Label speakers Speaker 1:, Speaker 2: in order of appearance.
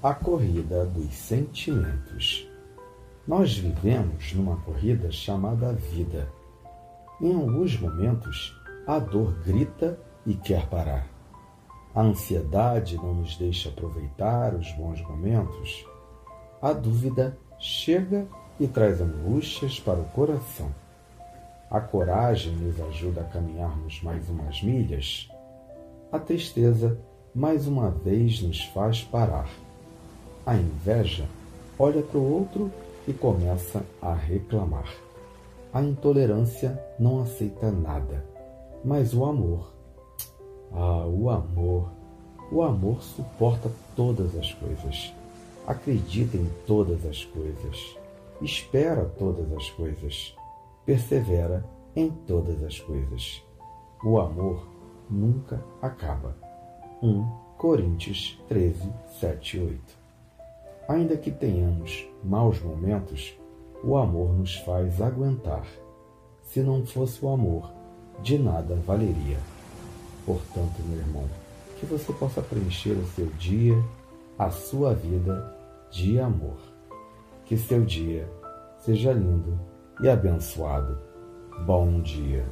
Speaker 1: A corrida dos sentimentos. Nós vivemos numa corrida chamada vida. Em alguns momentos, a dor grita e quer parar. A ansiedade não nos deixa aproveitar os bons momentos. A dúvida chega e traz angústias para o coração. A coragem nos ajuda a caminharmos mais umas milhas. A tristeza, mais uma vez, nos faz parar. A inveja olha para o outro e começa a reclamar. A intolerância não aceita nada, mas o amor. Ah, o amor. O amor suporta todas as coisas, acredita em todas as coisas, espera todas as coisas persevera em todas as coisas. O amor nunca acaba. 1 Coríntios 13, 7 e 8. Ainda que tenhamos maus momentos, o amor nos faz aguentar. Se não fosse o amor, de nada valeria. Portanto, meu irmão, que você possa preencher o seu dia, a sua vida de amor. Que seu dia seja lindo e abençoado. Bom dia.